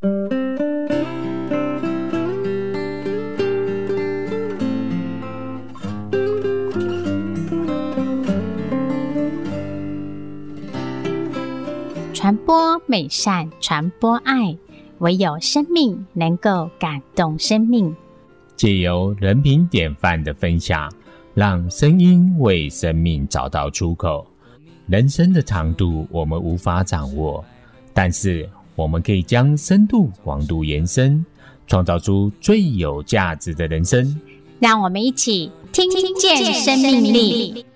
传播美善，传播爱，唯有生命能够感动生命。借由人品典范的分享，让声音为生命找到出口。人生的长度我们无法掌握，但是我们可以将深度、广度延伸，创造出最有价值的人生。让我们一起听见生命力。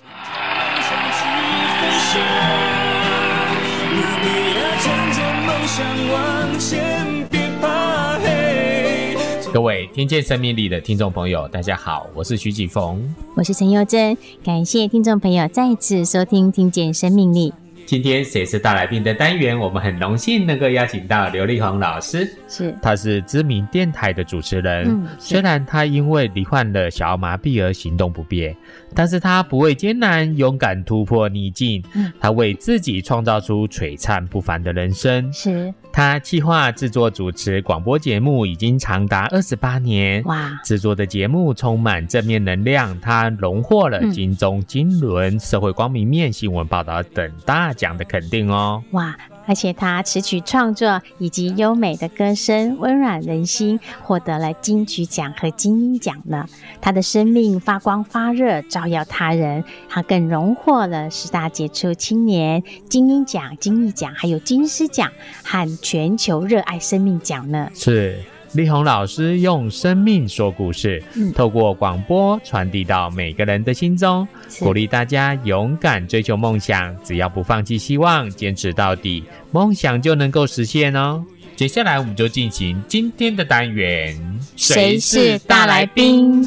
各位听见生命力的听众朋友，大家好，我是徐启逢，我是陈幼珍，感谢听众朋友再次收听《听见生命力》。今天谁是大来宾的单元，我们很荣幸能够邀请到刘力宏老师，是，他是知名电台的主持人，嗯，虽然他因为罹患了小儿麻痹而行动不便。但是他不畏艰难，勇敢突破逆境。嗯，他为自己创造出璀璨不凡的人生。是，他企划制作主持广播节目已经长达二十八年。哇，制作的节目充满正面能量。他荣获了金钟、金轮、社会光明面新闻报道等大奖的肯定哦。哇。而且他词曲创作以及优美的歌声温暖人心，获得了金曲奖和金鹰奖呢。他的生命发光发热，照耀他人。他更荣获了十大杰出青年金鹰奖、金艺奖，还有金狮奖和全球热爱生命奖呢。是。力宏老师用生命说故事，嗯、透过广播传递到每个人的心中，鼓励大家勇敢追求梦想，只要不放弃希望，坚持到底，梦想就能够实现哦。接下来我们就进行今天的单元，谁是大来宾？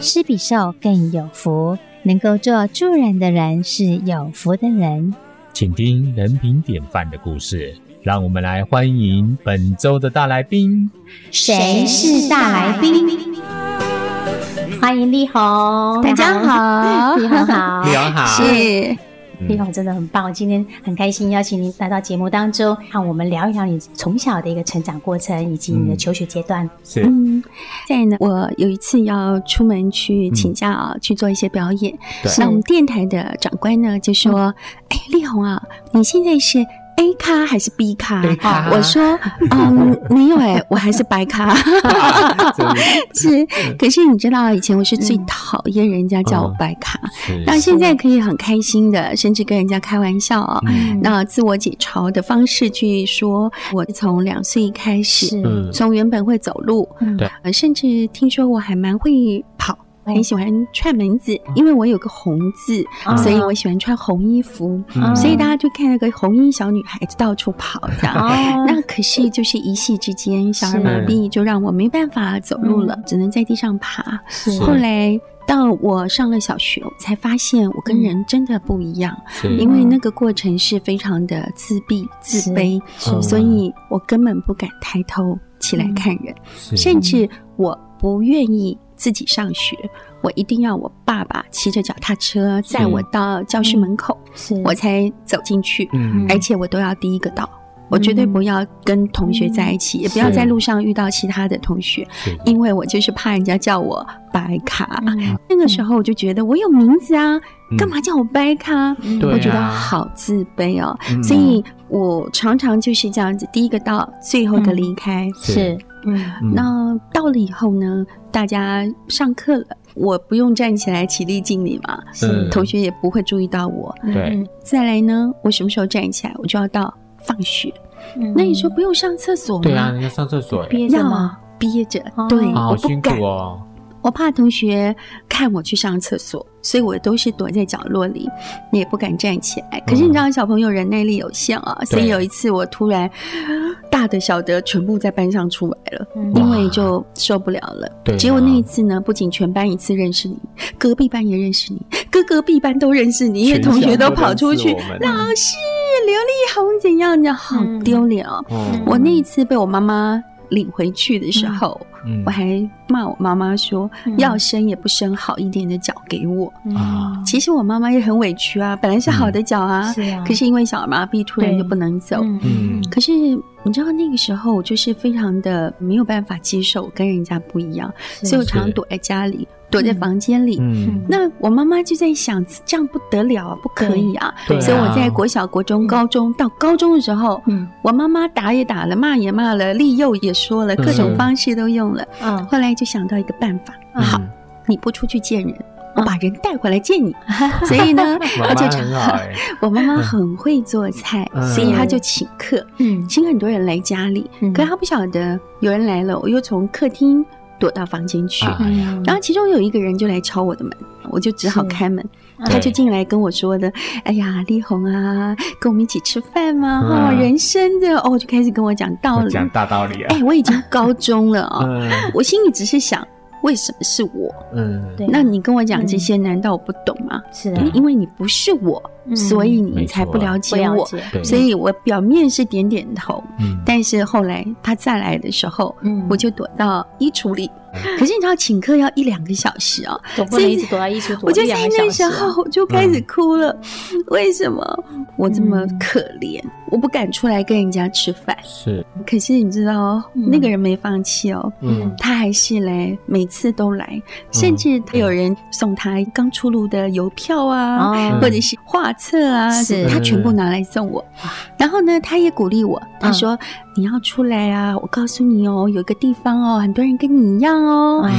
施比受更有福，能够做助人的人是有福的人。请听人品典范的故事。让我们来欢迎本周的大来宾。谁是大来宾？欢迎力宏，大家好，丽红好，丽红好，是。力宏真的很棒，今天很开心邀请您来到节目当中，和我们聊一聊你从小的一个成长过程以及你的求学阶段。是，嗯，在呢，我有一次要出门去请假啊，嗯、去做一些表演。那我们电台的长官呢就说：“哎、嗯，力宏啊，你现在是。” A 咖还是 B 咖？咖我说，嗯，没有哎，我还是白咖。是，可是你知道，以前我是最讨厌人家叫我白咖，那、嗯、现在可以很开心的，甚至跟人家开玩笑啊，嗯、那自我解嘲的方式去说，我从两岁开始，从原本会走路，对、嗯，甚至听说我还蛮会跑。很喜欢串门子，因为我有个红字，嗯、所以我喜欢穿红衣服，嗯、所以大家就看那个红衣小女孩子到处跑这样。嗯、那可是就是一夕之间，小儿麻痹就让我没办法走路了，是只能在地上爬。后来到我上了小学，我才发现我跟人真的不一样，是因为那个过程是非常的自闭、自卑，所以我根本不敢抬头起来看人，是甚至我不愿意。自己上学，我一定要我爸爸骑着脚踏车载我到教室门口，是。我才走进去。嗯，而且我都要第一个到，我绝对不要跟同学在一起，嗯、也不要在路上遇到其他的同学，因为我就是怕人家叫我白卡。嗯、那个时候我就觉得我有名字啊，嗯、干嘛叫我白咖？嗯、我觉得好自卑哦，嗯、所以我常常就是这样子，第一个到，最后一个离开。嗯、是。嗯，那到了以后呢，大家上课了，我不用站起来起立敬礼嘛，同学也不会注意到我。对，再来呢，我什么时候站起来，我就要到放学。嗯、那你说不用上厕所吗？对啊，要上厕所，憋着吗？憋着，对，好、哦、辛苦哦。我怕同学看我去上厕所，所以我都是躲在角落里，你也不敢站起来。可是你知道，小朋友忍耐力有限啊，嗯、所以有一次我突然大的小的全部在班上出来了，嗯、因为就受不了了。对，结果那一次呢，不仅全班一次认识你，隔壁班也认识你，隔隔壁班都认识你，因为同学都跑出去，老师刘丽红怎样的，好丢脸哦。嗯、我那一次被我妈妈。领回去的时候，嗯、我还骂我妈妈说，嗯、要生也不生好一点的脚给我。啊。嗯、其实我妈妈也很委屈啊，本来是好的脚啊，是啊，可是因为小儿麻痹突然就不能走，嗯，可是。你知道那个时候，我就是非常的没有办法接受跟人家不一样，所以我常常躲在家里，是躲在房间里。嗯，那我妈妈就在想，这样不得了啊，不可以啊。对所以我在国小、国中、高中、嗯、到高中的时候，嗯，我妈妈打也打了，骂也骂了，利诱也说了，各种方式都用了。嗯，后来就想到一个办法，嗯、好，你不出去见人。我把人带回来见你，所以呢，妈妈很好欸、我妈妈很会做菜，嗯、所以她就请客，嗯，请很多人来家里。嗯、可她不晓得有人来了，我又从客厅躲到房间去，嗯、然后其中有一个人就来敲我的门，我就只好开门。他就进来跟我说的：“哎呀，丽红啊，跟我们一起吃饭吗？哦，人生的哦，就开始跟我讲道理，讲大道理啊。哎，我已经高中了啊、我心里只是想。”为什么是我？嗯，对。那你跟我讲这些，难道我不懂吗？是的，因为你不是我，所以你才不了解我。所以我表面是点点头，嗯，但是后来他再来的时候，嗯，我就躲到衣橱里。可是你知道，请客要一两个小时啊，所以一直躲在衣橱，我就在那时候我就开始哭了。为什么我这么可怜？我不敢出来跟人家吃饭。是，可是你知道，那个人没放弃哦，嗯，他还是来，每次都来，甚至他有人送他刚出炉的邮票啊，或者是画册啊，是。他全部拿来送我。然后呢，他也鼓励我，他说：“你要出来啊，我告诉你哦，有个地方哦，很多人跟你一样哦，嗯，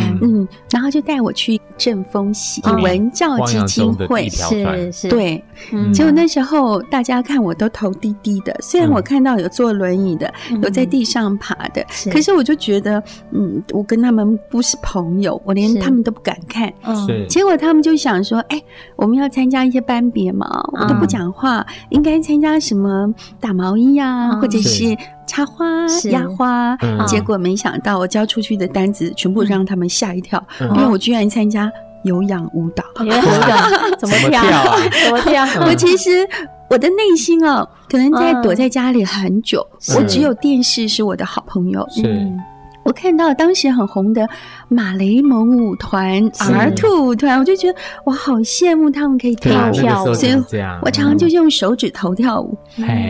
然后就带我去正风喜文教基金会，是是，对，结果那时候大家看我都头低低的。”虽然我看到有坐轮椅的，有在地上爬的，可是我就觉得，嗯，我跟他们不是朋友，我连他们都不敢看。结果他们就想说，哎，我们要参加一些班别嘛，我都不讲话，应该参加什么打毛衣啊，或者是插花、压花。结果没想到，我交出去的单子全部让他们吓一跳，因为我居然参加有氧舞蹈。有氧 怎么跳？怎么跳？我其实。我的内心哦，可能在躲在家里很久。我只有电视是我的好朋友。是，我看到当时很红的马雷蒙舞团、R Two 舞团，我就觉得我好羡慕他们可以跳跳。所以，我常常就用手指头跳舞。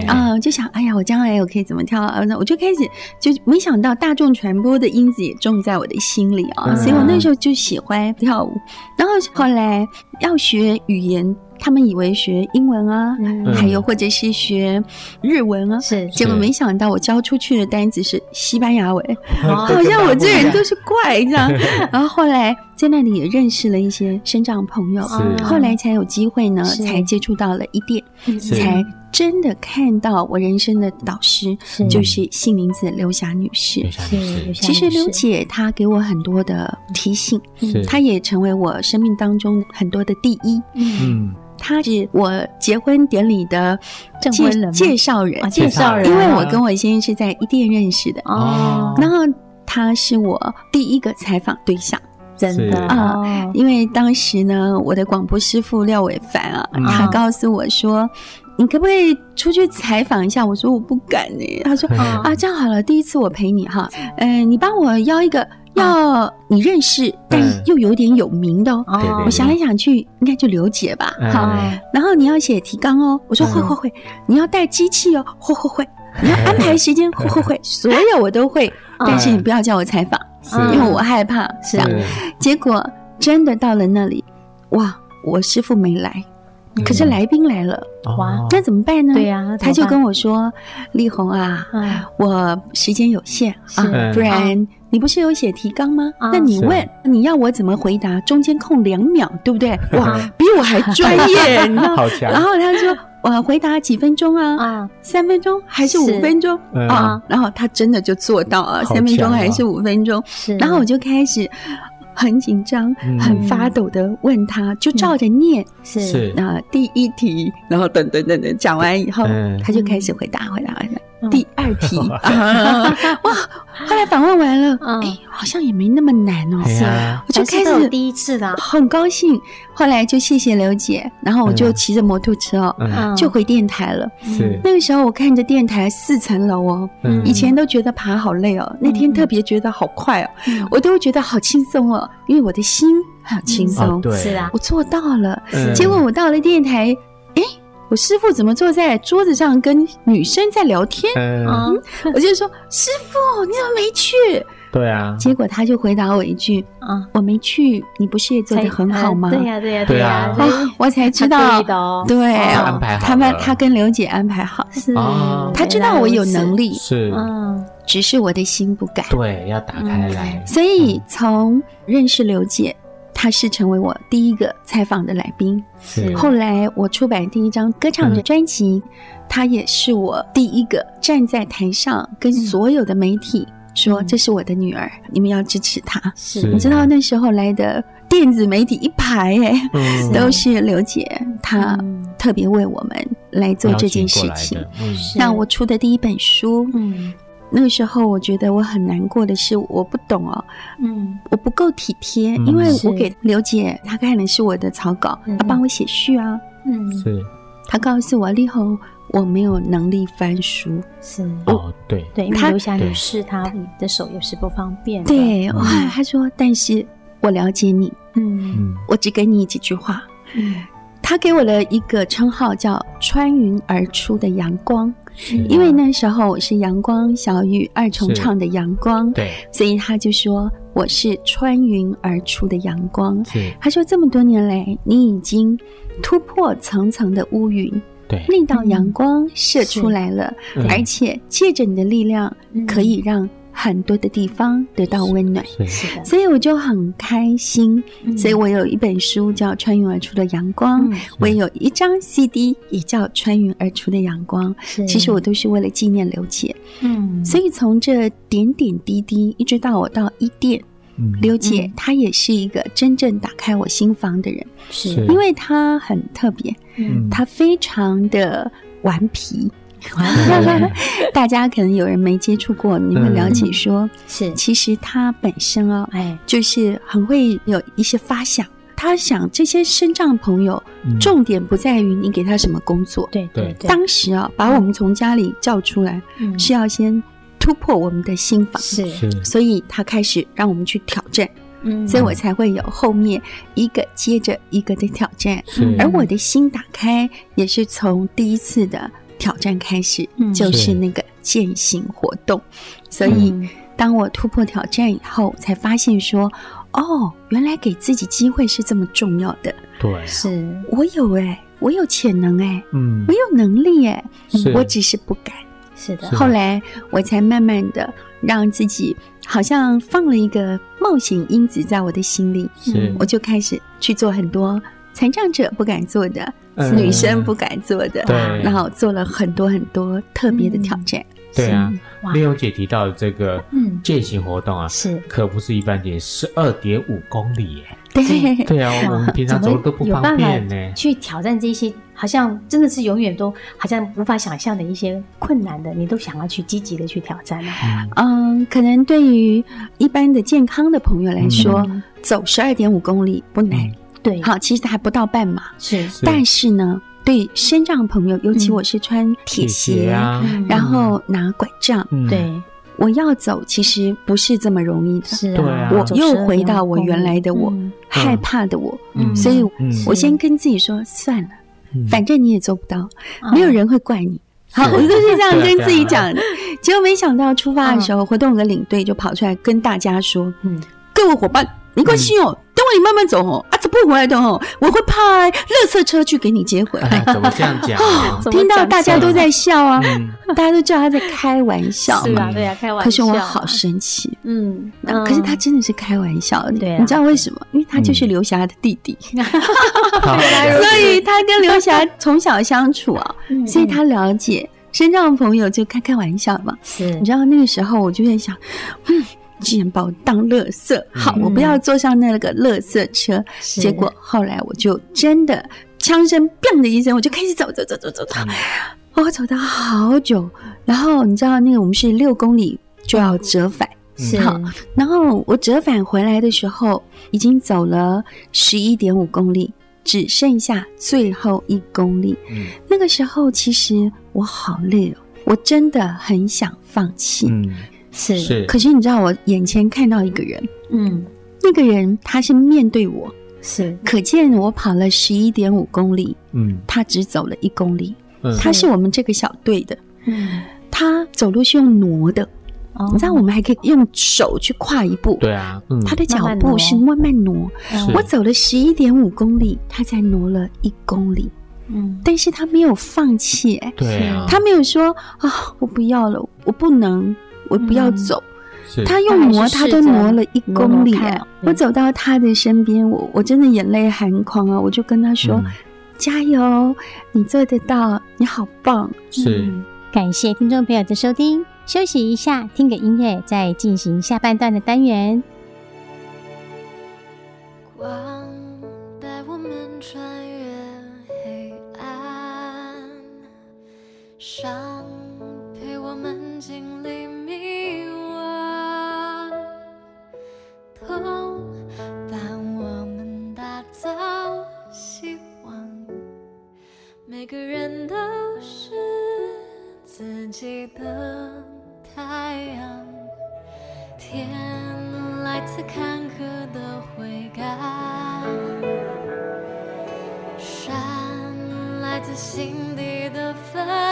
啊，就想，哎呀，我将来我可以怎么跳啊？那我就开始，就没想到大众传播的因子也种在我的心里啊。所以我那时候就喜欢跳舞。然后后来要学语言。他们以为学英文啊，还有或者是学日文啊，是，结果没想到我交出去的单子是西班牙文，好像我这人就是怪这样。然后后来在那里也认识了一些生长朋友，后来才有机会呢，才接触到了一点，才真的看到我人生的导师就是杏林子刘霞女士。其实刘姐她给我很多的提醒，她也成为我生命当中很多的第一。嗯。他是我结婚典礼的介介绍人，介绍人，因为我跟我先生是在一店认识的哦。然后他是我第一个采访对象，真的啊，因为当时呢，我的广播师傅廖伟凡啊，他告诉我说：“你可不可以出去采访一下？”我说：“我不敢呢。”他说：“啊，这样好了，第一次我陪你哈，嗯，你帮我邀一个。”要你认识，但又有点有名的哦。我想来想去，应该就刘姐吧。好，然后你要写提纲哦。我说会会会。你要带机器哦，会会会。你要安排时间，会会会。所有我都会，但是你不要叫我采访，因为我害怕。是啊，结果真的到了那里，哇，我师傅没来，可是来宾来了。哇，那怎么办呢？对呀，他就跟我说：“丽红啊，我时间有限啊，不然。”你不是有写提纲吗？那你问你要我怎么回答？中间空两秒，对不对？哇，比我还专业，你知道？好强。然后他说：“我回答几分钟啊？啊，三分钟还是五分钟啊？”然后他真的就做到了，三分钟还是五分钟？是。然后我就开始很紧张、很发抖的问他，就照着念。是。那第一题，然后等等等等讲完以后，他就开始回答，回答，回答。第二题。啊，哇！后来访问完了，哎，好像也没那么难哦。是啊，我就开始第一次的，很高兴。后来就谢谢刘姐，然后我就骑着摩托车哦，就回电台了。是。那个时候，我看着电台四层楼哦，以前都觉得爬好累哦，那天特别觉得好快哦，我都觉得好轻松哦，因为我的心很轻松。对，是啊，我做到了。结果我到了电台，哎，我师傅怎么坐在桌子上跟女生在聊天？嗯，我就说师傅，你怎么没去？对啊，结果他就回答我一句：“啊，我没去，你不是也做的很好吗？”对呀，对呀，对呀，我才知道，对，安排好，他们他跟刘姐安排好，是，他知道我有能力，是，嗯，只是我的心不改，对，要打开来。所以从认识刘姐，她是成为我第一个采访的来宾，是。后来我出版第一张歌唱的专辑，她也是我第一个站在台上跟所有的媒体。说这是我的女儿，你们要支持她。是，你知道那时候来的电子媒体一排哎，都是刘姐，她特别为我们来做这件事情。那我出的第一本书，嗯，那个时候我觉得我很难过的是，我不懂哦，嗯，我不够体贴，因为我给刘姐，她看的是我的草稿，她帮我写序啊，嗯，是，她告诉我立红。我没有能力翻书，是。哦，对。对，因为刘霞女士她的手也是不方便。对，哇，她说，但是我了解你，嗯，我只给你几句话，嗯，她给我了一个称号叫“穿云而出的阳光”，因为那时候我是阳光小雨二重唱的阳光，对，所以他就说我是穿云而出的阳光。他，说这么多年来，你已经突破层层的乌云。对，那道阳光射出来了，而且借着你的力量，可以让很多的地方得到温暖。是的，所以我就很开心。所以我有一本书叫《穿云而出的阳光》，我也有一张 CD 也叫《穿云而出的阳光》。其实我都是为了纪念刘姐。嗯，所以从这点点滴滴，一直到我到一店。刘姐，她也是一个真正打开我心房的人，是。因为她很特别，嗯，她非常的顽皮，大家可能有人没接触过，你会了解说，是。其实他本身哦，哎，就是很会有一些发想，他想这些身障朋友，重点不在于你给他什么工作，对对，当时啊，把我们从家里叫出来，是要先。突破我们的心房，是，所以他开始让我们去挑战，嗯，所以我才会有后面一个接着一个的挑战，而我的心打开也是从第一次的挑战开始，就是那个践行活动。所以当我突破挑战以后，才发现说，哦，原来给自己机会是这么重要的。对，是。我有哎，我有潜能哎，嗯，我有能力哎，我只是不敢。是的，后来我才慢慢的让自己好像放了一个冒险因子在我的心里，是，我就开始去做很多残障者不敢做的，女生不敢做的，对，然后做了很多很多特别的挑战。对啊，丽蓉姐提到的这个嗯健行活动啊，是可不是一般点，十二点五公里耶。对对啊，我们平常走路都不方便呢。去挑战这些，好像真的是永远都好像无法想象的一些困难的，你都想要去积极的去挑战呢？嗯，可能对于一般的健康的朋友来说，走十二点五公里不难。对，好，其实还不到半码。是，但是呢，对身障朋友，尤其我是穿铁鞋，然后拿拐杖，对。我要走，其实不是这么容易的。是啊，我又回到我原来的我，害怕的我。所以，我先跟自己说算了，反正你也做不到，没有人会怪你。好，我就是这样跟自己讲的。结果没想到出发的时候，活动的领队就跑出来跟大家说：“嗯，各位伙伴，没关系哦。”你慢慢走哦，啊，走不回来的哦，我会派垃圾车去给你接回来。怎么这样讲？听到大家都在笑啊，大家都知道他在开玩笑。是啊，对啊，开玩笑。可是我好生气，嗯，可是他真的是开玩笑的。对，你知道为什么？因为他就是刘霞的弟弟，所以他跟刘霞从小相处啊，所以他了解身障朋友就开开玩笑嘛。是，你知道那个时候我就在想，嗯。竟然把我当垃圾，好，我不要坐上那个垃圾车。结果后来我就真的枪声“砰”的一声，我就开始走走走走走走，我走到好久。然后你知道那个我们是六公里就要折返，是。好，然后我折返回来的时候，已经走了十一点五公里，只剩下最后一公里。嗯，那个时候其实我好累哦，我真的很想放弃。嗯，是。是。可是你知道，我眼前看到一个人，嗯，那个人他是面对我，是，可见我跑了十一点五公里，嗯，他只走了一公里。嗯，他是我们这个小队的，嗯，他走路是用挪的。哦、你知道我们还可以用手去跨一步，对啊，嗯、他的脚步是慢慢挪。慢慢挪，我走了十一点五公里，他才挪了一公里。嗯，但是他没有放弃、欸，对啊，他没有说啊，我不要了，我不能，我不要走。嗯、他用磨，他都磨了一公里、欸。我走到他的身边，我我真的眼泪含眶啊！我就跟他说：“嗯、加油，你做得到，你好棒。”是、嗯，感谢听众朋友的收听。休息一下，听个音乐，再进行下半段的单元。光自己的。太阳，天来自坎坷的悔改，山来自心底的分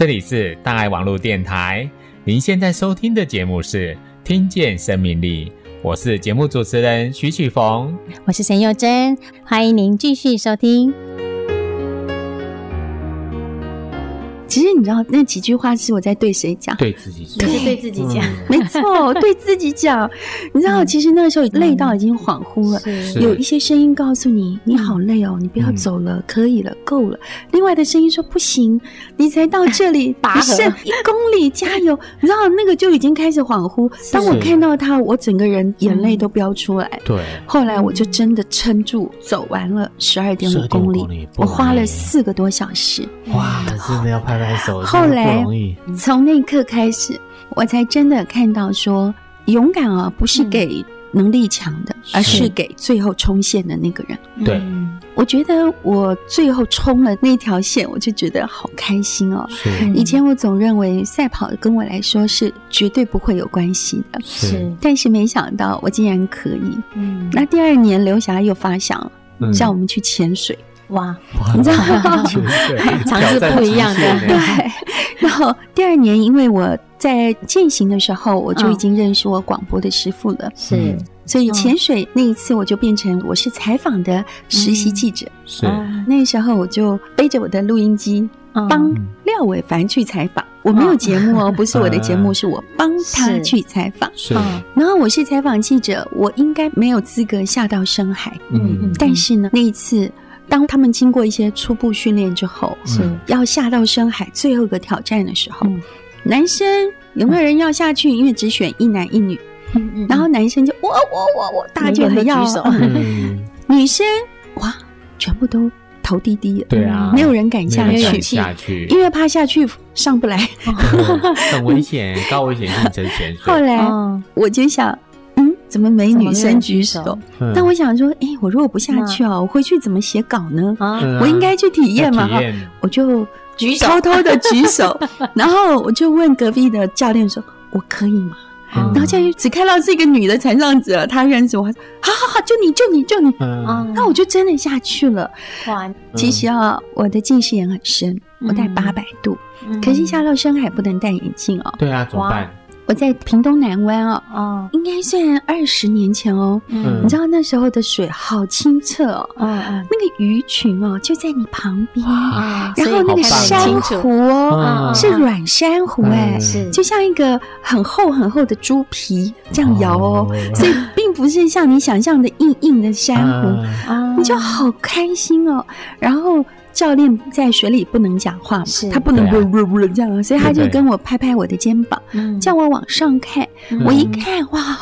这里是大爱网络电台，您现在收听的节目是《听见生命力》，我是节目主持人徐启逢，我是沈幼珍，欢迎您继续收听。其实你知道那几句话是我在对谁讲？对自己讲，也是对自己讲。嗯、没错，对自己讲。你知道，其实那个时候累到已经恍惚了，是有一些声音告诉你：“你好累哦，你不要走了，可以了，够了。”另外的声音说：“不行，你才到这里，你剩一公里，加油！”你知道那个就已经开始恍惚。当我看到他，我整个人眼泪都飙出来。对。后来我就真的撑住，走完了十二点五公里，我花了四个多小时。哇，真的要拍。后来，从那一刻开始，我才真的看到说，勇敢啊，不是给能力强的，嗯、而是给最后冲线的那个人。对、嗯，我觉得我最后冲了那条线，我就觉得好开心哦。以前我总认为赛跑跟我来说是绝对不会有关系的，是，但是没想到我竟然可以。嗯，那第二年刘霞又发想叫我们去潜水。哇，你知道吗？尝试不一样的。对，然后第二年，因为我在践行的时候，我就已经认识我广播的师傅了，是，所以潜水那一次，我就变成我是采访的实习记者。是，那时候我就背着我的录音机，帮廖伟凡去采访。我没有节目哦，不是我的节目，是我帮他去采访。是，然后我是采访记者，我应该没有资格下到深海。嗯，但是呢，那一次。当他们经过一些初步训练之后，是要下到深海最后一个挑战的时候，男生有没有人要下去？因为只选一男一女。嗯嗯，然后男生就我我我我，大家就很要举手，嗯，女生哇，全部都头低低的，对啊，没有人敢下去，下去，因为怕下去上不来，很危险，高危险性真潜水。后来我就想。怎么没女生举手？但我想说，哎，我如果不下去啊，我回去怎么写稿呢？我应该去体验嘛哈。我就举手，偷偷的举手，然后我就问隔壁的教练说：“我可以吗？”然后教练只看到是一个女的残障者，他认识我，好好好，就你就你就你。那我就真的下去了。哇！其实啊，我的近视眼很深，我戴八百度，可是下到深海不能戴眼镜哦。对啊，怎么办？我在屏东南湾哦，哦，应该算二十年前哦。嗯，你知道那时候的水好清澈哦，那个鱼群哦就在你旁边，然后那个珊瑚哦是软珊瑚哎，是就像一个很厚很厚的猪皮这样摇哦，所以并不是像你想象的硬硬的珊瑚，你就好开心哦，然后。教练在水里不能讲话嘛，他不能呜呜呜这样，所以他就跟我拍拍我的肩膀，叫我往上看。我一看，哇，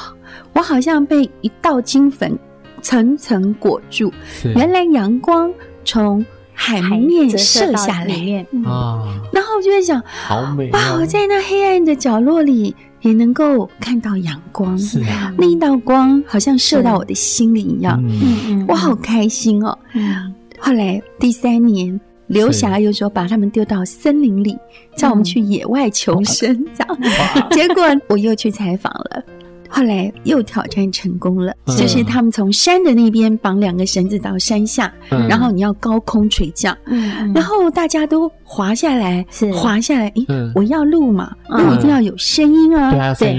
我好像被一道金粉层层裹住。原来阳光从海面射下来。啊，然后我就在想，好美哇！我在那黑暗的角落里也能够看到阳光，是啊，那一道光好像射到我的心里一样，嗯。嗯，我好开心哦。后来第三年，刘霞又说把他们丢到森林里，叫我们去野外求生，这样。结果我又去采访了，后来又挑战成功了，就是他们从山的那边绑两个绳子到山下，然后你要高空垂降，然后大家都滑下来，滑下来，诶，我要录嘛，录一定要有声音啊，对，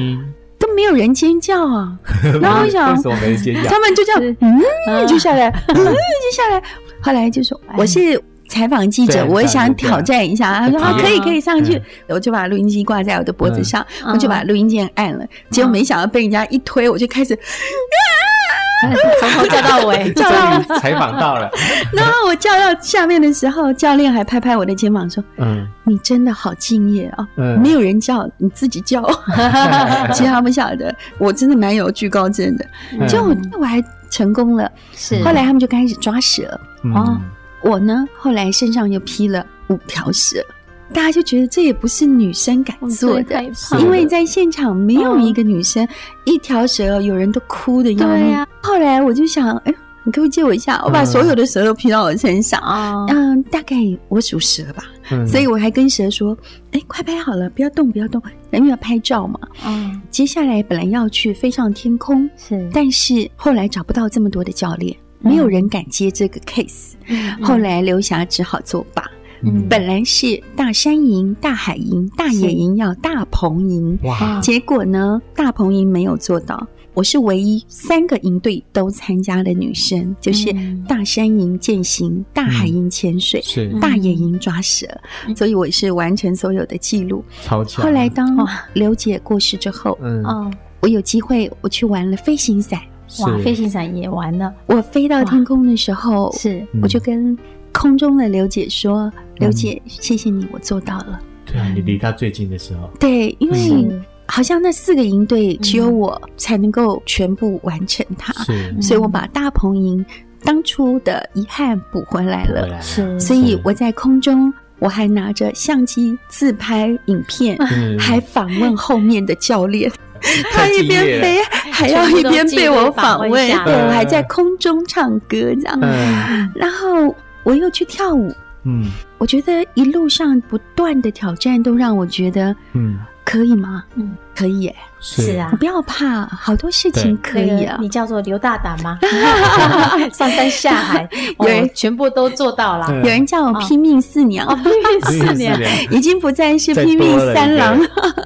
都没有人尖叫啊，然后我想，他们就这样，嗯，就下来，嗯，就下来。后来就说我是采访记者，我也想挑战一下。他说啊，可以可以上去，我就把录音机挂在我的脖子上，我就把录音键按了。结果没想到被人家一推，我就开始从头叫到尾，叫到采访到了。然后我叫到下面的时候，教练还拍拍我的肩膀说：“嗯，你真的好敬业啊！没有人叫，你自己叫。”其实他不晓得，我真的蛮有惧高症的。就我还成功了，是。后来他们就开始抓蛇。哦，我呢，后来身上又披了五条蛇，大家就觉得这也不是女生敢做的，因为在现场没有一个女生，一条蛇有人都哭的样子。对呀，后来我就想，哎，你可不可以借我一下？我把所有的蛇都披到我身上。啊，嗯，大概我属蛇吧，所以我还跟蛇说，哎，快拍好了，不要动，不要动，因为要拍照嘛。嗯，接下来本来要去飞上天空，是，但是后来找不到这么多的教练。没有人敢接这个 case，后来刘霞只好作罢。本来是大山营、大海营、大野营要大鹏营，哇！结果呢，大鹏营没有做到。我是唯一三个营队都参加的女生，就是大山营健行、大海营潜水、大野营抓蛇，所以我是完成所有的记录。超强！后来当刘姐过世之后，嗯，我有机会我去玩了飞行伞。哇，飞行伞也玩了。我飞到天空的时候，是。我就跟空中的刘姐说：“刘姐，谢谢你，我做到了。”对啊，你离他最近的时候。对，因为好像那四个营队只有我才能够全部完成它，所以我把大鹏营当初的遗憾补回来了。是，所以我在空中我还拿着相机自拍影片，还访问后面的教练。他一边飞，还要一边被我访问，对，我还在空中唱歌这样，然后我又去跳舞，嗯，我觉得一路上不断的挑战都让我觉得，嗯，可以吗？嗯，可以耶，是啊，不要怕，好多事情可以啊。你叫做刘大胆吗？上山下海，有人全部都做到了。有人叫我拼命四娘，拼命四娘 已经不再是拼命三郎。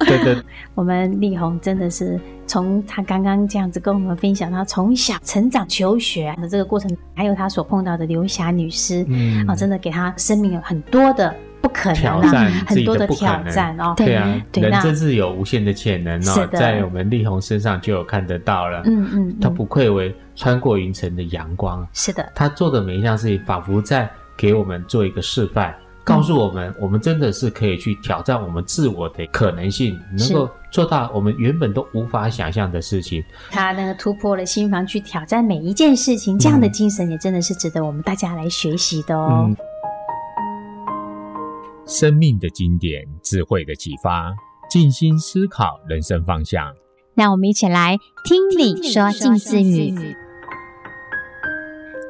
对对。我们丽红真的是从她刚刚这样子跟我们分享，她从小成长、求学的这个过程，还有她所碰到的刘霞女士，嗯，啊，真的给她生命有很多的不可能啊，很多的挑战哦。对啊，人真是有无限的潜能哦，在我们丽红身上就有看得到了。嗯嗯，他不愧为穿过云层的阳光。是的，他做的每一项事情，仿佛在给我们做一个示范。告诉我们，我们真的是可以去挑战我们自我的可能性，能够做到我们原本都无法想象的事情。他呢突破了心房，去挑战每一件事情，这样的精神也真的是值得我们大家来学习的哦。嗯、生命的经典，智慧的启发，静心思考人生方向。让我们一起来听你说近思语。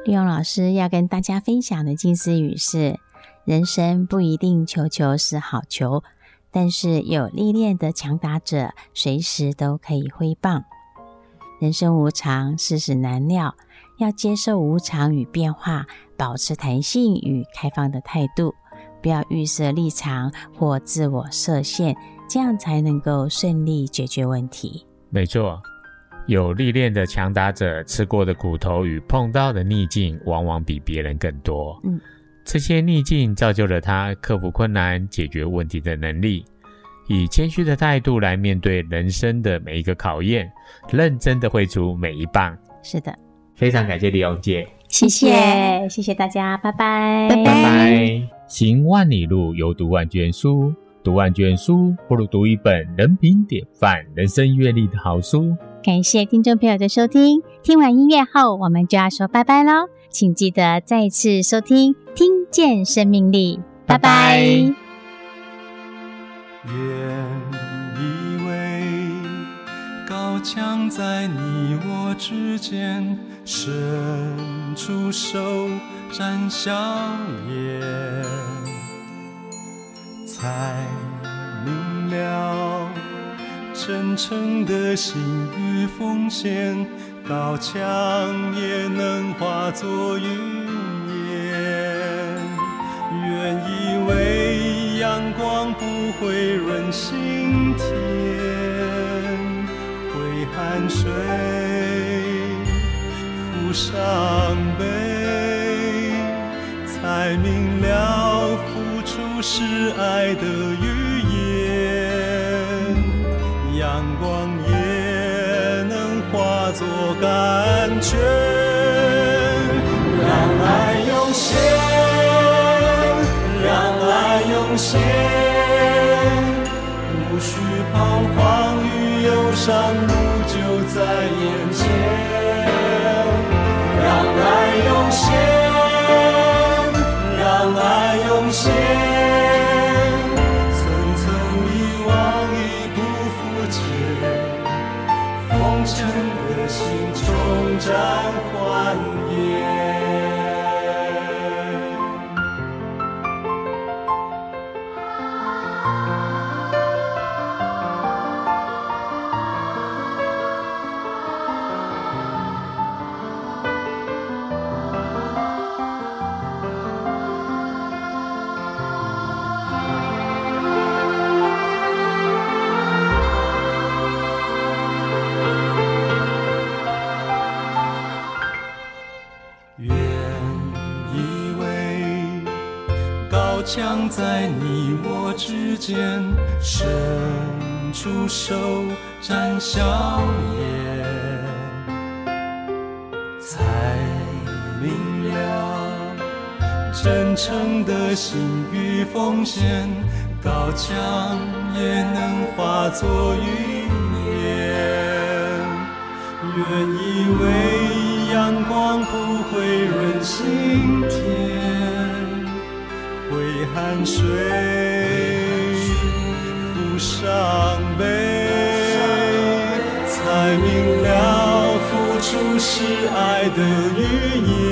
利用老师要跟大家分享的近思语是。人生不一定求求是好球，但是有历练的强打者，随时都可以挥棒。人生无常，世事难料，要接受无常与变化，保持弹性与开放的态度，不要预设立场或自我设限，这样才能够顺利解决问题。没错，有历练的强打者，吃过的苦头与碰到的逆境，往往比别人更多。嗯。这些逆境造就了他克服困难、解决问题的能力，以谦虚的态度来面对人生的每一个考验，认真的挥出每一棒。是的，非常感谢利用姐，谢谢，谢谢大家，拜拜，拜拜。行万里路，犹读万卷书，读万卷书不如读一本人品典范、人生阅历的好书。感谢听众朋友的收听，听完音乐后，我们就要说拜拜喽。请记得再次收听《听见生命力》，拜拜。原以为高墙在你我之间，伸出手展笑颜，才明了真诚的心与奉献。刀枪也能化作云烟，原以为阳光不会润心田，挥汗水，抚是爱的语言，阳光也能。化作甘泉，让爱涌现，让爱涌现，无需彷徨与忧伤，路就在眼前。让爱涌现，让爱涌现。诚的心，重展欢颜。伸出手展笑颜，才明了真诚的心与奉献，高墙也能化作云烟。原以为阳光不会润心田。挥汗水，伤悲，才明了付出是爱的寓意。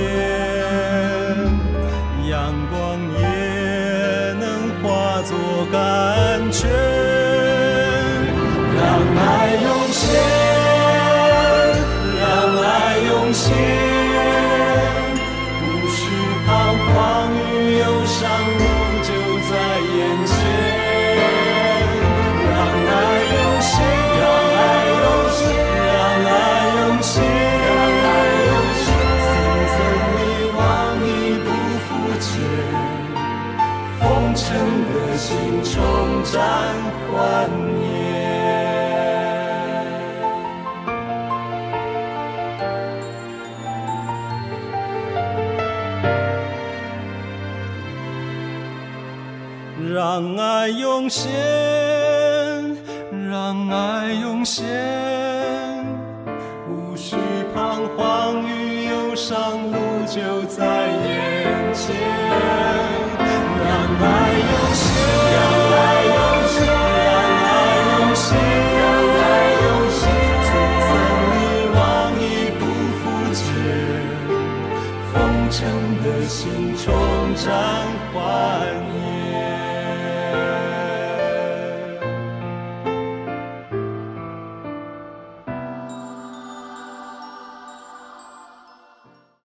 诚的心重展怀念，让爱涌现。